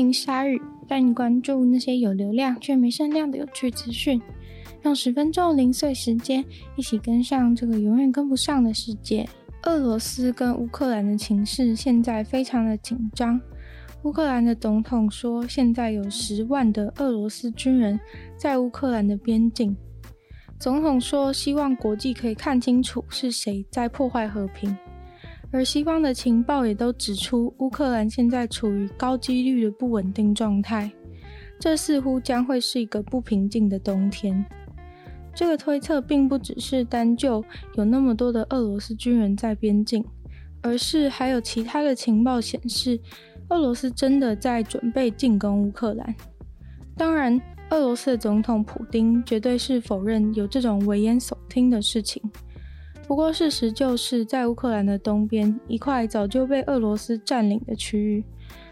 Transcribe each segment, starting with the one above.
欢迎光临鲨语，带你关注那些有流量却没声量的有趣资讯。用十分钟零碎时间，一起跟上这个永远跟不上的世界。俄罗斯跟乌克兰的情势现在非常的紧张。乌克兰的总统说，现在有十万的俄罗斯军人在乌克兰的边境。总统说，希望国际可以看清楚是谁在破坏和平。而西方的情报也都指出，乌克兰现在处于高几率的不稳定状态，这似乎将会是一个不平静的冬天。这个推测并不只是单就有那么多的俄罗斯军人在边境，而是还有其他的情报显示，俄罗斯真的在准备进攻乌克兰。当然，俄罗斯的总统普丁绝对是否认有这种危言耸听的事情。不过，事实就是在乌克兰的东边一块早就被俄罗斯占领的区域，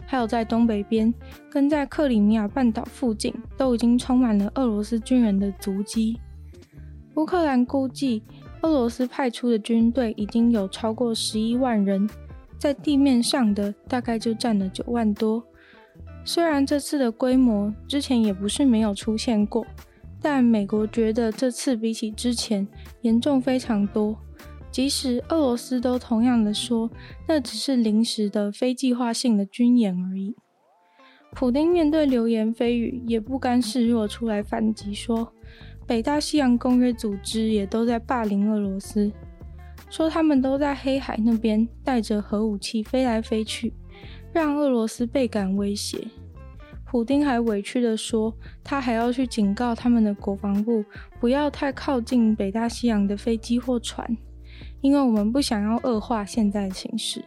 还有在东北边跟在克里米亚半岛附近，都已经充满了俄罗斯军人的足迹。乌克兰估计，俄罗斯派出的军队已经有超过十一万人，在地面上的大概就占了九万多。虽然这次的规模之前也不是没有出现过，但美国觉得这次比起之前严重非常多。即使俄罗斯都同样的说，那只是临时的非计划性的军演而已。普丁面对流言蜚语，也不甘示弱，出来反击说，北大西洋公约组织也都在霸凌俄罗斯，说他们都在黑海那边带着核武器飞来飞去，让俄罗斯倍感威胁。普丁还委屈地说，他还要去警告他们的国防部，不要太靠近北大西洋的飞机或船。因为我们不想要恶化现在的形势。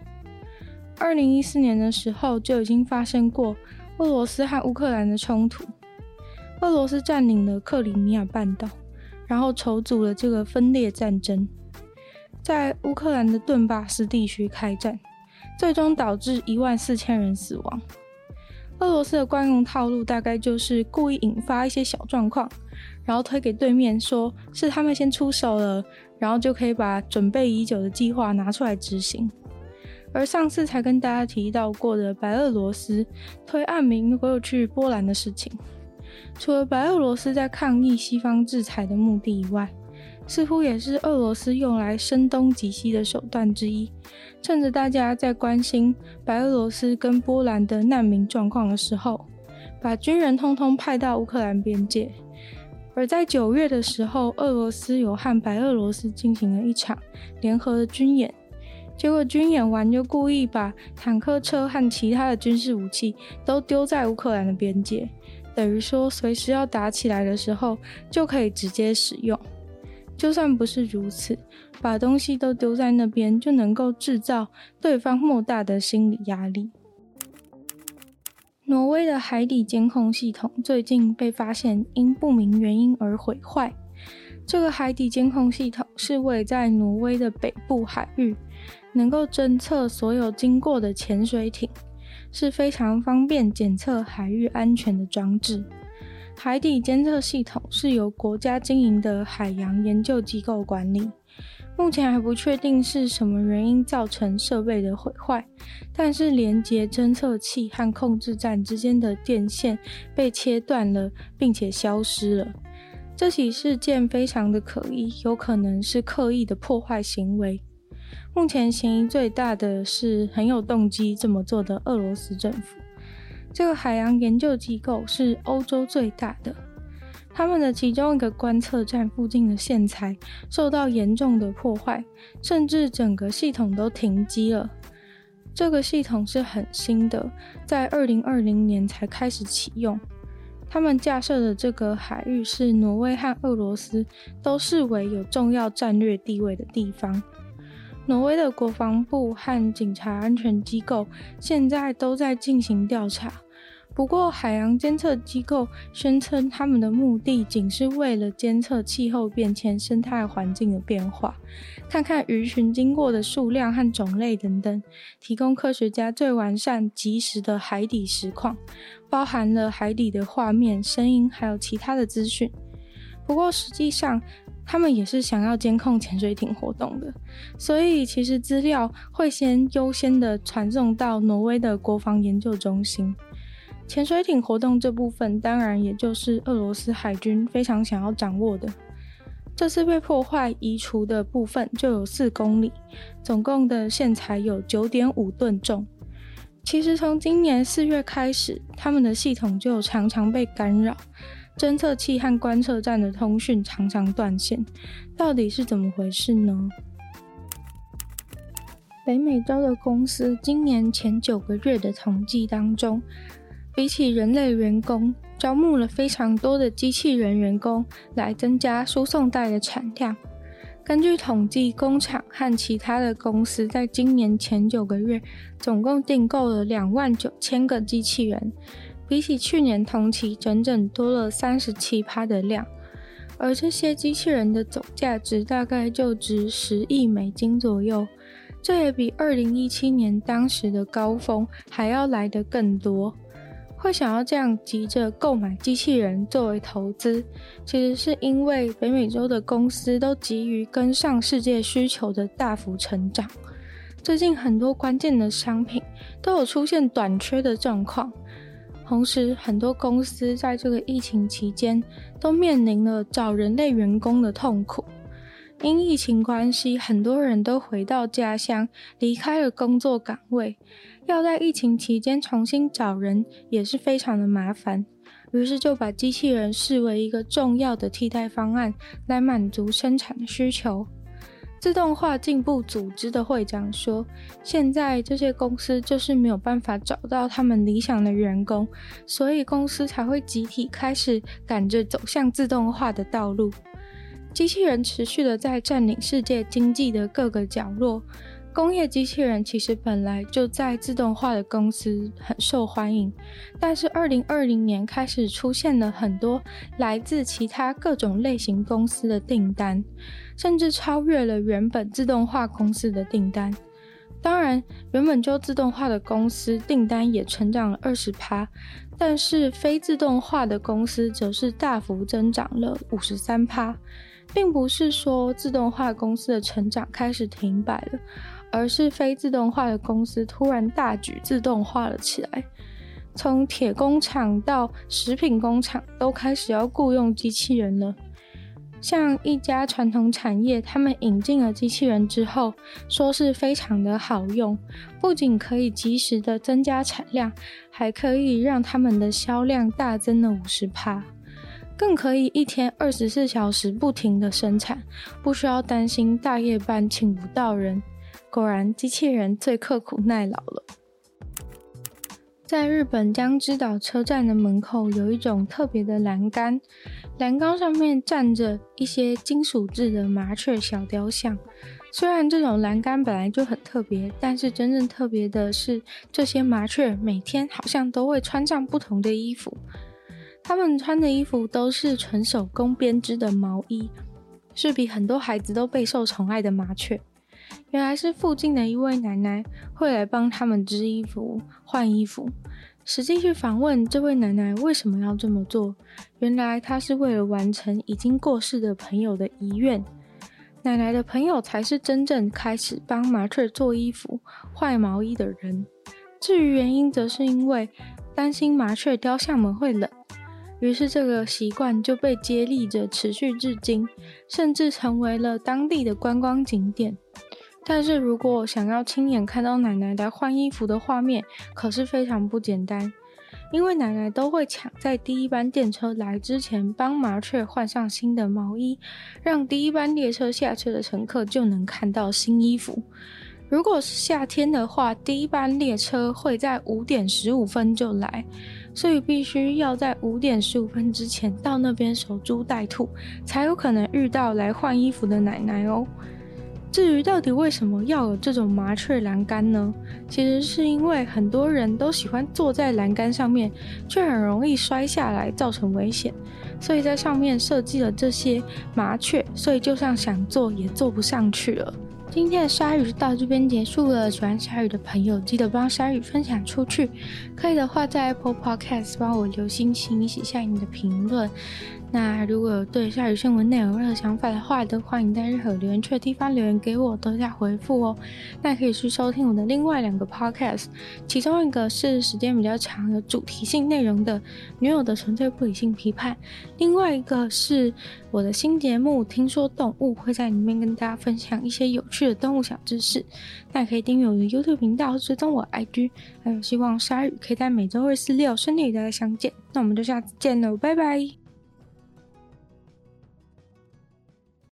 二零一四年的时候就已经发生过俄罗斯和乌克兰的冲突，俄罗斯占领了克里米亚半岛，然后筹组了这个分裂战争，在乌克兰的顿巴斯地区开战，最终导致一万四千人死亡。俄罗斯的惯用套路大概就是故意引发一些小状况，然后推给对面说是他们先出手了。然后就可以把准备已久的计划拿出来执行。而上次才跟大家提到过的白俄罗斯推暗民过去波兰的事情，除了白俄罗斯在抗议西方制裁的目的以外，似乎也是俄罗斯用来声东击西的手段之一。趁着大家在关心白俄罗斯跟波兰的难民状况的时候，把军人通通派到乌克兰边界。而在九月的时候，俄罗斯有和白俄罗斯进行了一场联合的军演，结果军演完就故意把坦克车和其他的军事武器都丢在乌克兰的边界，等于说随时要打起来的时候就可以直接使用。就算不是如此，把东西都丢在那边就能够制造对方莫大的心理压力。挪威的海底监控系统最近被发现因不明原因而毁坏。这个海底监控系统是位在挪威的北部海域，能够侦测所有经过的潜水艇，是非常方便检测海域安全的装置。海底监测系统是由国家经营的海洋研究机构管理。目前还不确定是什么原因造成设备的毁坏，但是连接侦测器和控制站之间的电线被切断了，并且消失了。这起事件非常的可疑，有可能是刻意的破坏行为。目前嫌疑最大的是很有动机这么做的俄罗斯政府。这个海洋研究机构是欧洲最大的。他们的其中一个观测站附近的线材受到严重的破坏，甚至整个系统都停机了。这个系统是很新的，在二零二零年才开始启用。他们架设的这个海域是挪威和俄罗斯都视为有重要战略地位的地方。挪威的国防部和警察安全机构现在都在进行调查。不过，海洋监测机构宣称，他们的目的仅是为了监测气候变迁、生态环境的变化，看看鱼群经过的数量和种类等等，提供科学家最完善、及时的海底实况，包含了海底的画面、声音，还有其他的资讯。不过，实际上，他们也是想要监控潜水艇活动的，所以其实资料会先优先的传送到挪威的国防研究中心。潜水艇活动这部分，当然也就是俄罗斯海军非常想要掌握的。这次被破坏移除的部分就有四公里，总共的线材有九点五吨重。其实从今年四月开始，他们的系统就常常被干扰，侦测器和观测站的通讯常常断线。到底是怎么回事呢？北美洲的公司今年前九个月的统计当中，比起人类员工，招募了非常多的机器人员工来增加输送带的产量。根据统计，工厂和其他的公司在今年前九个月总共订购了两万九千个机器人，比起去年同期整整多了三十七趴的量。而这些机器人的总价值大概就值十亿美金左右，这也比二零一七年当时的高峰还要来得更多。会想要这样急着购买机器人作为投资，其实是因为北美洲的公司都急于跟上世界需求的大幅成长。最近很多关键的商品都有出现短缺的状况，同时很多公司在这个疫情期间都面临了找人类员工的痛苦。因疫情关系，很多人都回到家乡，离开了工作岗位。要在疫情期间重新找人也是非常的麻烦，于是就把机器人视为一个重要的替代方案，来满足生产的需求。自动化进步组织的会长说：“现在这些公司就是没有办法找到他们理想的员工，所以公司才会集体开始赶着走向自动化的道路。机器人持续的在占领世界经济的各个角落。”工业机器人其实本来就在自动化的公司很受欢迎，但是二零二零年开始出现了很多来自其他各种类型公司的订单，甚至超越了原本自动化公司的订单。当然，原本就自动化的公司订单也成长了二十趴，但是非自动化的公司则是大幅增长了五十三趴，并不是说自动化公司的成长开始停摆了。而是非自动化的公司突然大举自动化了起来，从铁工厂到食品工厂都开始要雇佣机器人了。像一家传统产业，他们引进了机器人之后，说是非常的好用，不仅可以及时的增加产量，还可以让他们的销量大增了五十趴，更可以一天二十四小时不停的生产，不需要担心大夜班请不到人。果然，机器人最刻苦耐劳了。在日本江之岛车站的门口，有一种特别的栏杆，栏杆上面站着一些金属制的麻雀小雕像。虽然这种栏杆本来就很特别，但是真正特别的是，这些麻雀每天好像都会穿上不同的衣服。他们穿的衣服都是纯手工编织的毛衣，是比很多孩子都备受宠爱的麻雀。原来是附近的一位奶奶会来帮他们织衣服、换衣服。实际去访问这位奶奶为什么要这么做，原来她是为了完成已经过世的朋友的遗愿。奶奶的朋友才是真正开始帮麻雀做衣服、换毛衣的人。至于原因，则是因为担心麻雀雕像们会冷。于是这个习惯就被接力着持续至今，甚至成为了当地的观光景点。但是如果想要亲眼看到奶奶来换衣服的画面，可是非常不简单，因为奶奶都会抢在第一班电车来之前帮麻雀换上新的毛衣，让第一班列车下车的乘客就能看到新衣服。如果是夏天的话，第一班列车会在五点十五分就来，所以必须要在五点十五分之前到那边守株待兔，才有可能遇到来换衣服的奶奶哦。至于到底为什么要有这种麻雀栏杆呢？其实是因为很多人都喜欢坐在栏杆上面，却很容易摔下来，造成危险，所以在上面设计了这些麻雀，所以就算想坐也坐不上去了。今天的鲨鱼就到这边结束了。喜欢鲨鱼的朋友，记得帮鲨鱼分享出去。可以的话，在 Apple Podcast 帮我留心情，写下你的评论。那如果有对鲨鱼新闻内容有任何想法的话，都欢迎在任何留言区的地方留言给我，都在回复哦。那可以去收听我的另外两个 podcast，其中一个是时间比较长、有主题性内容的《女友的纯粹不理性批判》，另外一个是我的新节目《听说动物》，会在里面跟大家分享一些有趣的动物小知识。那可以订阅我的 YouTube 频道，追踪我 IG，还有希望鲨鱼可以在每周二、四、六顺利与大家相见。那我们就下次见喽，拜拜。